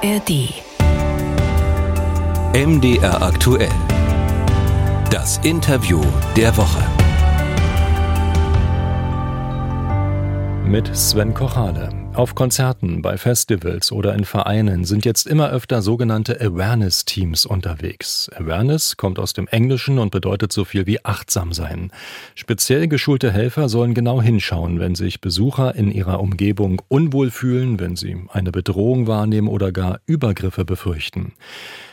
ARD. MDR aktuell. Das Interview der Woche. Mit Sven Kochale. Auf Konzerten, bei Festivals oder in Vereinen sind jetzt immer öfter sogenannte Awareness-Teams unterwegs. Awareness kommt aus dem Englischen und bedeutet so viel wie achtsam sein. Speziell geschulte Helfer sollen genau hinschauen, wenn sich Besucher in ihrer Umgebung unwohl fühlen, wenn sie eine Bedrohung wahrnehmen oder gar Übergriffe befürchten.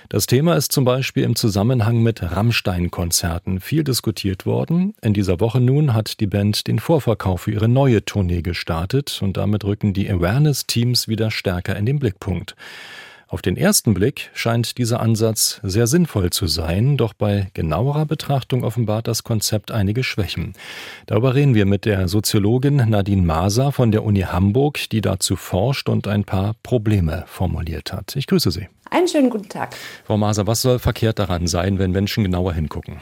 Das Thema ist zum Beispiel im Zusammenhang mit Rammstein-Konzerten viel diskutiert worden. In dieser Woche nun hat die Band den Vorverkauf für ihre neue Tournee gestartet und damit rücken die Awareness-Teams wieder stärker in den Blickpunkt. Auf den ersten Blick scheint dieser Ansatz sehr sinnvoll zu sein, doch bei genauerer Betrachtung offenbart das Konzept einige Schwächen. Darüber reden wir mit der Soziologin Nadine Maser von der Uni Hamburg, die dazu forscht und ein paar Probleme formuliert hat. Ich grüße Sie. Einen schönen guten Tag. Frau Maser, was soll verkehrt daran sein, wenn Menschen genauer hingucken?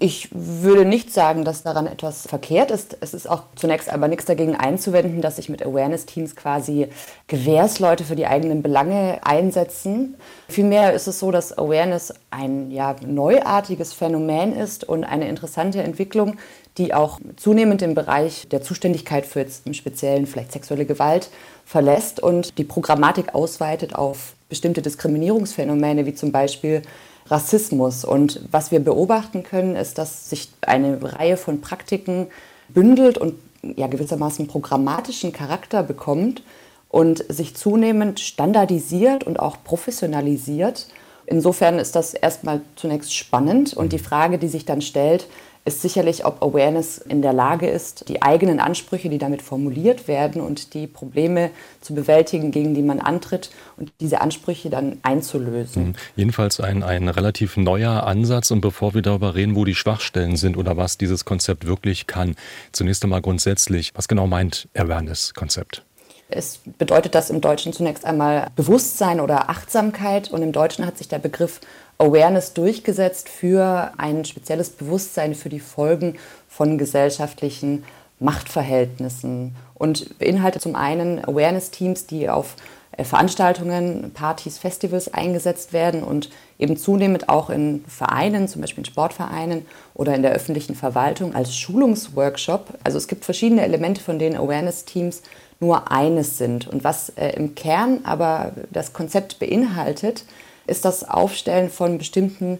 Ich würde nicht sagen, dass daran etwas verkehrt ist. Es ist auch zunächst aber nichts dagegen einzuwenden, dass sich mit Awareness-Teams quasi Gewährsleute für die eigenen Belange einsetzen. Vielmehr ist es so, dass Awareness ein ja, neuartiges Phänomen ist und eine interessante Entwicklung, die auch zunehmend den Bereich der Zuständigkeit für jetzt im Speziellen vielleicht sexuelle Gewalt verlässt und die Programmatik ausweitet auf bestimmte Diskriminierungsphänomene, wie zum Beispiel Rassismus. Und was wir beobachten können, ist, dass sich eine Reihe von Praktiken bündelt und ja gewissermaßen programmatischen Charakter bekommt und sich zunehmend standardisiert und auch professionalisiert. Insofern ist das erstmal zunächst spannend und die Frage, die sich dann stellt, ist sicherlich, ob Awareness in der Lage ist, die eigenen Ansprüche, die damit formuliert werden und die Probleme zu bewältigen, gegen die man antritt und diese Ansprüche dann einzulösen. Mhm. Jedenfalls ein, ein relativ neuer Ansatz. Und bevor wir darüber reden, wo die Schwachstellen sind oder was dieses Konzept wirklich kann, zunächst einmal grundsätzlich, was genau meint Awareness-Konzept? Es bedeutet das im Deutschen zunächst einmal Bewusstsein oder Achtsamkeit und im Deutschen hat sich der Begriff Awareness durchgesetzt für ein spezielles Bewusstsein für die Folgen von gesellschaftlichen Machtverhältnissen und beinhaltet zum einen Awareness-Teams, die auf äh, Veranstaltungen, Partys, Festivals eingesetzt werden und eben zunehmend auch in Vereinen, zum Beispiel in Sportvereinen oder in der öffentlichen Verwaltung als Schulungsworkshop. Also es gibt verschiedene Elemente, von denen Awareness-Teams nur eines sind. Und was äh, im Kern aber das Konzept beinhaltet, ist das Aufstellen von bestimmten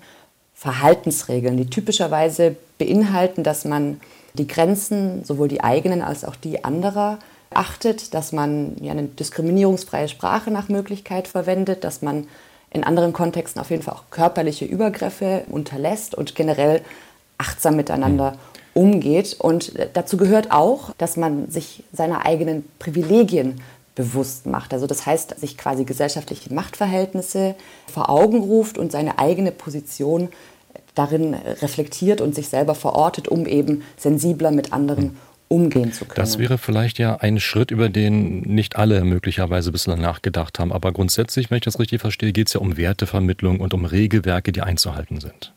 Verhaltensregeln, die typischerweise beinhalten, dass man die Grenzen, sowohl die eigenen als auch die anderer, achtet, dass man ja eine diskriminierungsfreie Sprache nach Möglichkeit verwendet, dass man in anderen Kontexten auf jeden Fall auch körperliche Übergriffe unterlässt und generell achtsam miteinander umgeht. Und dazu gehört auch, dass man sich seiner eigenen Privilegien bewusst macht. Also das heißt, sich quasi gesellschaftliche Machtverhältnisse vor Augen ruft und seine eigene Position darin reflektiert und sich selber verortet, um eben sensibler mit anderen umgehen zu können. Das wäre vielleicht ja ein Schritt, über den nicht alle möglicherweise bislang nachgedacht haben. Aber grundsätzlich, wenn ich das richtig verstehe, geht es ja um Wertevermittlung und um Regelwerke, die einzuhalten sind.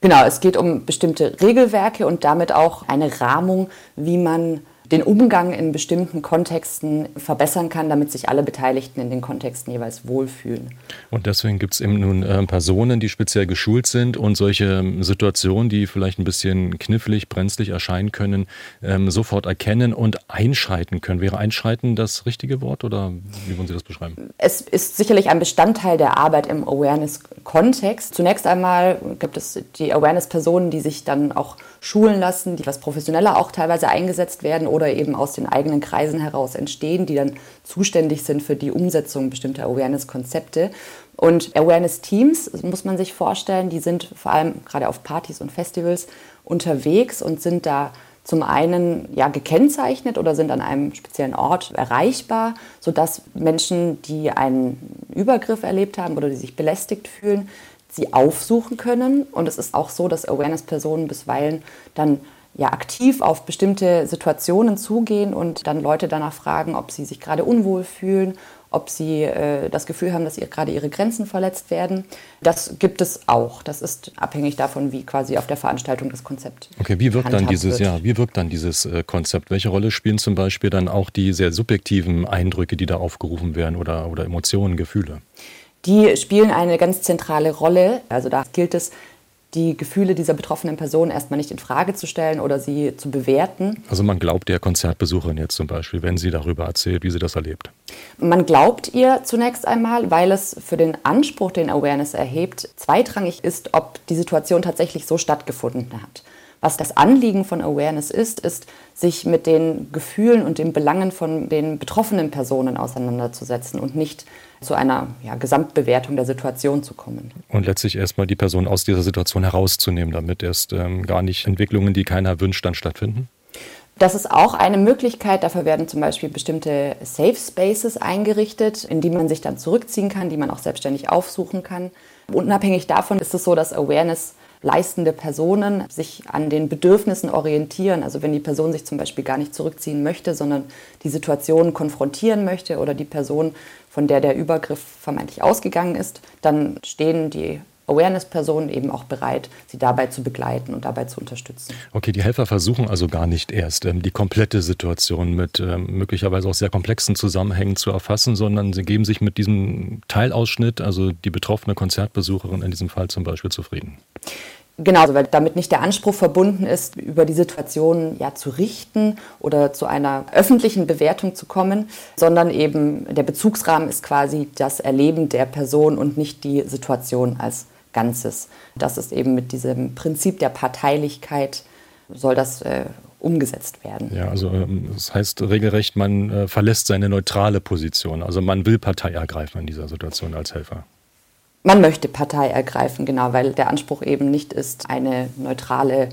Genau, es geht um bestimmte Regelwerke und damit auch eine Rahmung, wie man den Umgang in bestimmten Kontexten verbessern kann, damit sich alle Beteiligten in den Kontexten jeweils wohlfühlen. Und deswegen gibt es eben nun äh, Personen, die speziell geschult sind und solche ähm, Situationen, die vielleicht ein bisschen knifflig, brenzlig erscheinen können, ähm, sofort erkennen und einschreiten können. Wäre einschreiten das richtige Wort oder wie wollen Sie das beschreiben? Es ist sicherlich ein Bestandteil der Arbeit im Awareness-Kontext. Zunächst einmal gibt es die Awareness-Personen, die sich dann auch schulen lassen, die etwas professioneller auch teilweise eingesetzt werden oder eben aus den eigenen Kreisen heraus entstehen, die dann zuständig sind für die Umsetzung bestimmter Awareness-Konzepte. Und Awareness-Teams, muss man sich vorstellen, die sind vor allem gerade auf Partys und Festivals unterwegs und sind da zum einen ja, gekennzeichnet oder sind an einem speziellen Ort erreichbar, sodass Menschen, die einen Übergriff erlebt haben oder die sich belästigt fühlen, sie aufsuchen können. Und es ist auch so, dass Awareness-Personen bisweilen dann ja aktiv auf bestimmte Situationen zugehen und dann Leute danach fragen, ob sie sich gerade unwohl fühlen ob sie äh, das Gefühl haben, dass ihr, gerade ihre Grenzen verletzt werden. Das gibt es auch. Das ist abhängig davon, wie quasi auf der Veranstaltung das Konzept. Okay, wie wirkt dann dieses, wird. ja, wie wirkt dann dieses äh, Konzept? Welche Rolle spielen zum Beispiel dann auch die sehr subjektiven Eindrücke, die da aufgerufen werden oder, oder Emotionen, Gefühle? Die spielen eine ganz zentrale Rolle. Also da gilt es, die Gefühle dieser betroffenen Person erstmal nicht in Frage zu stellen oder sie zu bewerten. Also man glaubt der Konzertbesucherin jetzt zum Beispiel, wenn sie darüber erzählt, wie sie das erlebt. Man glaubt ihr zunächst einmal, weil es für den Anspruch, den Awareness erhebt, zweitrangig ist, ob die Situation tatsächlich so stattgefunden hat. Was das Anliegen von Awareness ist, ist, sich mit den Gefühlen und den Belangen von den betroffenen Personen auseinanderzusetzen und nicht zu einer ja, Gesamtbewertung der Situation zu kommen. Und letztlich erstmal die Person aus dieser Situation herauszunehmen, damit erst ähm, gar nicht Entwicklungen, die keiner wünscht, dann stattfinden? Das ist auch eine Möglichkeit. Dafür werden zum Beispiel bestimmte Safe Spaces eingerichtet, in die man sich dann zurückziehen kann, die man auch selbstständig aufsuchen kann. Unabhängig davon ist es so, dass Awareness leistende Personen sich an den Bedürfnissen orientieren. Also wenn die Person sich zum Beispiel gar nicht zurückziehen möchte, sondern die Situation konfrontieren möchte oder die Person, von der der Übergriff vermeintlich ausgegangen ist, dann stehen die Awareness-Personen eben auch bereit, sie dabei zu begleiten und dabei zu unterstützen. Okay, die Helfer versuchen also gar nicht erst ähm, die komplette Situation mit ähm, möglicherweise auch sehr komplexen Zusammenhängen zu erfassen, sondern sie geben sich mit diesem Teilausschnitt, also die betroffene Konzertbesucherin in diesem Fall zum Beispiel, zufrieden. Genauso, weil damit nicht der Anspruch verbunden ist, über die Situation ja zu richten oder zu einer öffentlichen Bewertung zu kommen, sondern eben der Bezugsrahmen ist quasi das Erleben der Person und nicht die Situation als Ganzes. Das ist eben mit diesem Prinzip der Parteilichkeit soll das äh, umgesetzt werden. Ja, also ähm, das heißt regelrecht, man äh, verlässt seine neutrale Position. Also man will Partei ergreifen in dieser Situation als Helfer. Man möchte Partei ergreifen, genau, weil der Anspruch eben nicht ist, eine neutrale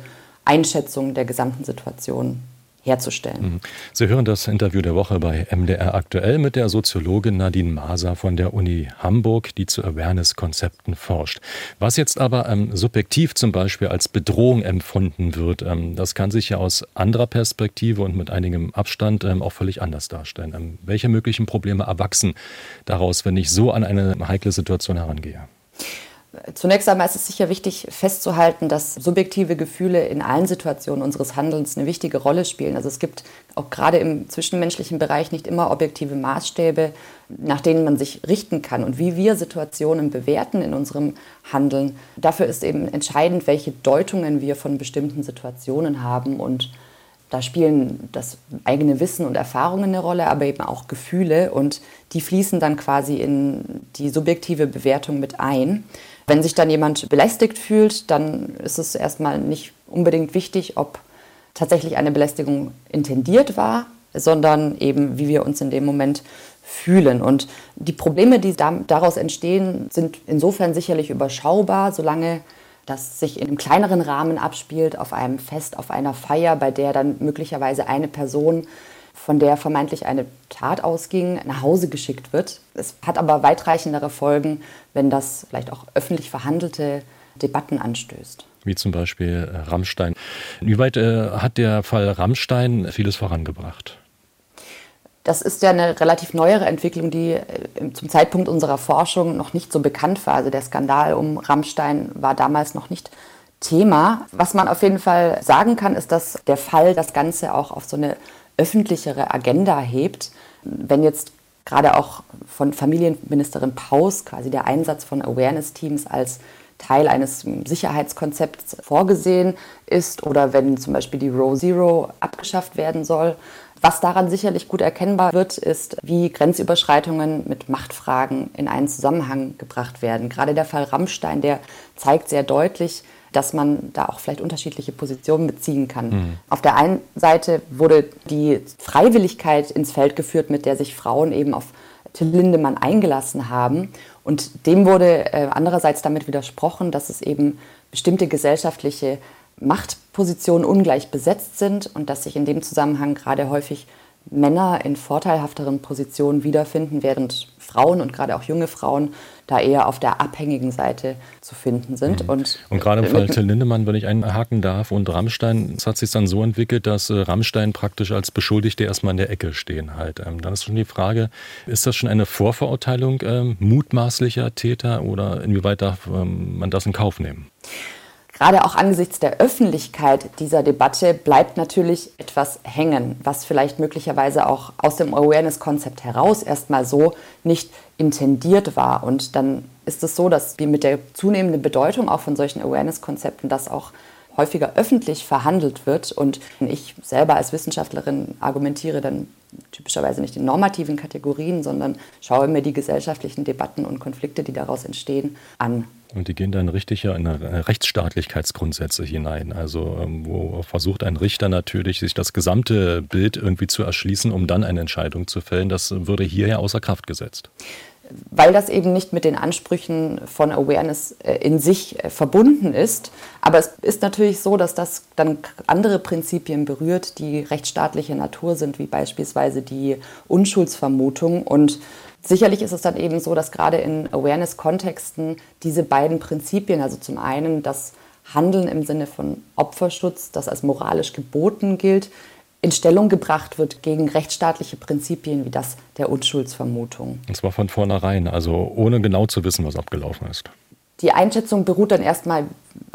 Einschätzung der gesamten Situation herzustellen. Mhm. Sie hören das Interview der Woche bei MDR aktuell mit der Soziologin Nadine Maser von der Uni Hamburg, die zu Awareness-Konzepten forscht. Was jetzt aber ähm, subjektiv zum Beispiel als Bedrohung empfunden wird, ähm, das kann sich ja aus anderer Perspektive und mit einigem Abstand ähm, auch völlig anders darstellen. Ähm, welche möglichen Probleme erwachsen daraus, wenn ich so an eine heikle Situation herangehe? Zunächst einmal ist es sicher wichtig festzuhalten, dass subjektive Gefühle in allen Situationen unseres Handelns eine wichtige Rolle spielen. Also es gibt auch gerade im zwischenmenschlichen Bereich nicht immer objektive Maßstäbe, nach denen man sich richten kann. Und wie wir Situationen bewerten in unserem Handeln, dafür ist eben entscheidend, welche Deutungen wir von bestimmten Situationen haben. Und da spielen das eigene Wissen und Erfahrungen eine Rolle, aber eben auch Gefühle. Und die fließen dann quasi in die subjektive Bewertung mit ein. Wenn sich dann jemand belästigt fühlt, dann ist es erstmal nicht unbedingt wichtig, ob tatsächlich eine Belästigung intendiert war, sondern eben, wie wir uns in dem Moment fühlen. Und die Probleme, die daraus entstehen, sind insofern sicherlich überschaubar, solange das sich in einem kleineren Rahmen abspielt, auf einem Fest, auf einer Feier, bei der dann möglicherweise eine Person von der vermeintlich eine Tat ausging, nach Hause geschickt wird. Es hat aber weitreichendere Folgen, wenn das vielleicht auch öffentlich verhandelte Debatten anstößt. Wie zum Beispiel äh, Rammstein. Inwieweit äh, hat der Fall Rammstein vieles vorangebracht? Das ist ja eine relativ neuere Entwicklung, die äh, zum Zeitpunkt unserer Forschung noch nicht so bekannt war. Also der Skandal um Rammstein war damals noch nicht Thema. Was man auf jeden Fall sagen kann, ist, dass der Fall das Ganze auch auf so eine öffentlichere Agenda hebt. Wenn jetzt gerade auch von Familienministerin Paus quasi der Einsatz von Awareness-Teams als Teil eines Sicherheitskonzepts vorgesehen ist oder wenn zum Beispiel die Row Zero abgeschafft werden soll. Was daran sicherlich gut erkennbar wird, ist, wie Grenzüberschreitungen mit Machtfragen in einen Zusammenhang gebracht werden. Gerade der Fall Rammstein, der zeigt sehr deutlich, dass man da auch vielleicht unterschiedliche Positionen beziehen kann. Mhm. Auf der einen Seite wurde die Freiwilligkeit ins Feld geführt, mit der sich Frauen eben auf Till Lindemann eingelassen haben. Und dem wurde äh, andererseits damit widersprochen, dass es eben bestimmte gesellschaftliche Machtpositionen ungleich besetzt sind und dass sich in dem Zusammenhang gerade häufig Männer in vorteilhafteren Positionen wiederfinden, während Frauen und gerade auch junge Frauen da eher auf der abhängigen Seite zu finden sind. Mhm. Und, und gerade im Fall Till Lindemann, wenn ich einhaken darf, und Rammstein, es hat sich dann so entwickelt, dass äh, Rammstein praktisch als Beschuldigte erstmal in der Ecke stehen halt. Ähm, dann ist schon die Frage, ist das schon eine Vorverurteilung ähm, mutmaßlicher Täter oder inwieweit darf ähm, man das in Kauf nehmen? Gerade auch angesichts der Öffentlichkeit dieser Debatte bleibt natürlich etwas hängen, was vielleicht möglicherweise auch aus dem Awareness-Konzept heraus erstmal so nicht intendiert war. Und dann ist es so, dass wir mit der zunehmenden Bedeutung auch von solchen Awareness-Konzepten das auch häufiger öffentlich verhandelt wird. Und ich selber als Wissenschaftlerin argumentiere dann typischerweise nicht in normativen Kategorien, sondern schaue mir die gesellschaftlichen Debatten und Konflikte, die daraus entstehen, an. Und die gehen dann richtig ja in Rechtsstaatlichkeitsgrundsätze hinein. Also ähm, wo versucht ein Richter natürlich, sich das gesamte Bild irgendwie zu erschließen, um dann eine Entscheidung zu fällen. Das würde hier ja außer Kraft gesetzt weil das eben nicht mit den Ansprüchen von Awareness äh, in sich äh, verbunden ist. Aber es ist natürlich so, dass das dann andere Prinzipien berührt, die rechtsstaatliche Natur sind, wie beispielsweise die Unschuldsvermutung. Und sicherlich ist es dann eben so, dass gerade in Awareness-Kontexten diese beiden Prinzipien, also zum einen das Handeln im Sinne von Opferschutz, das als moralisch geboten gilt, in Stellung gebracht wird gegen rechtsstaatliche Prinzipien wie das der Unschuldsvermutung. Und zwar von vornherein, also ohne genau zu wissen, was abgelaufen ist. Die Einschätzung beruht dann erstmal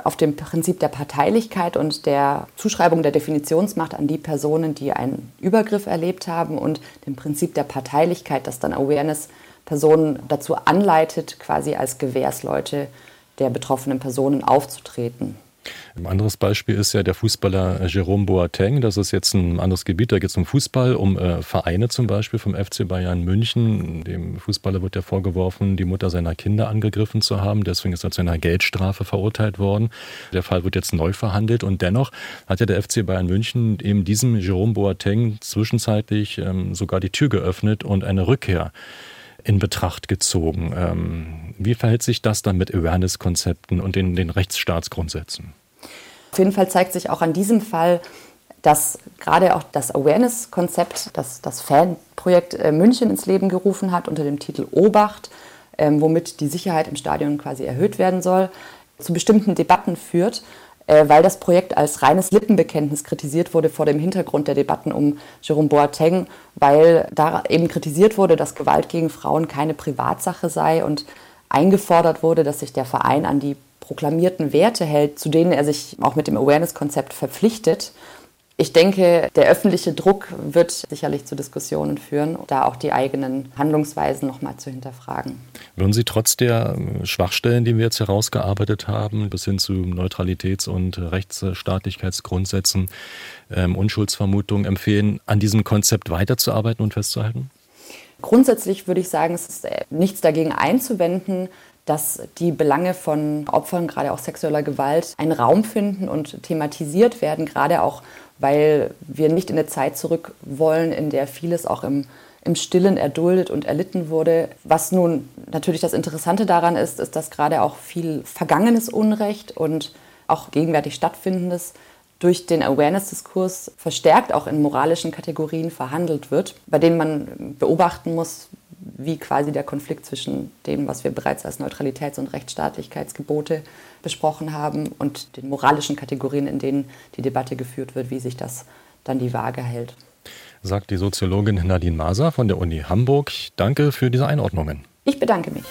auf dem Prinzip der Parteilichkeit und der Zuschreibung der Definitionsmacht an die Personen, die einen Übergriff erlebt haben und dem Prinzip der Parteilichkeit, das dann Awareness Personen dazu anleitet, quasi als Gewährsleute der betroffenen Personen aufzutreten. Ein anderes Beispiel ist ja der Fußballer Jerome Boateng. Das ist jetzt ein anderes Gebiet. Da geht es um Fußball, um äh, Vereine zum Beispiel vom FC Bayern München. Dem Fußballer wird ja vorgeworfen, die Mutter seiner Kinder angegriffen zu haben. Deswegen ist er zu einer Geldstrafe verurteilt worden. Der Fall wird jetzt neu verhandelt. Und dennoch hat ja der FC Bayern München eben diesem Jerome Boateng zwischenzeitlich ähm, sogar die Tür geöffnet und eine Rückkehr in Betracht gezogen. Ähm, wie verhält sich das dann mit Awareness-Konzepten und den, den Rechtsstaatsgrundsätzen? Auf jeden Fall zeigt sich auch an diesem Fall, dass gerade auch das Awareness-Konzept, das das Fanprojekt äh, München ins Leben gerufen hat unter dem Titel Obacht, ähm, womit die Sicherheit im Stadion quasi erhöht werden soll, zu bestimmten Debatten führt weil das Projekt als reines Lippenbekenntnis kritisiert wurde vor dem Hintergrund der Debatten um Jerome Boateng, weil da eben kritisiert wurde, dass Gewalt gegen Frauen keine Privatsache sei und eingefordert wurde, dass sich der Verein an die proklamierten Werte hält, zu denen er sich auch mit dem Awareness-Konzept verpflichtet. Ich denke, der öffentliche Druck wird sicherlich zu Diskussionen führen, da auch die eigenen Handlungsweisen nochmal zu hinterfragen. Würden Sie trotz der äh, Schwachstellen, die wir jetzt herausgearbeitet haben, bis hin zu Neutralitäts- und Rechtsstaatlichkeitsgrundsätzen, ähm, Unschuldsvermutungen empfehlen, an diesem Konzept weiterzuarbeiten und festzuhalten? Grundsätzlich würde ich sagen, es ist äh, nichts dagegen einzuwenden, dass die Belange von Opfern, gerade auch sexueller Gewalt, einen Raum finden und thematisiert werden, gerade auch weil wir nicht in eine Zeit zurück wollen, in der vieles auch im, im Stillen erduldet und erlitten wurde. Was nun natürlich das Interessante daran ist, ist, dass gerade auch viel vergangenes Unrecht und auch gegenwärtig stattfindendes durch den Awareness-Diskurs verstärkt auch in moralischen Kategorien verhandelt wird, bei denen man beobachten muss, wie quasi der Konflikt zwischen dem, was wir bereits als Neutralitäts- und Rechtsstaatlichkeitsgebote besprochen haben, und den moralischen Kategorien, in denen die Debatte geführt wird, wie sich das dann die Waage hält. Sagt die Soziologin Nadine Maser von der Uni Hamburg. Danke für diese Einordnungen. Ich bedanke mich.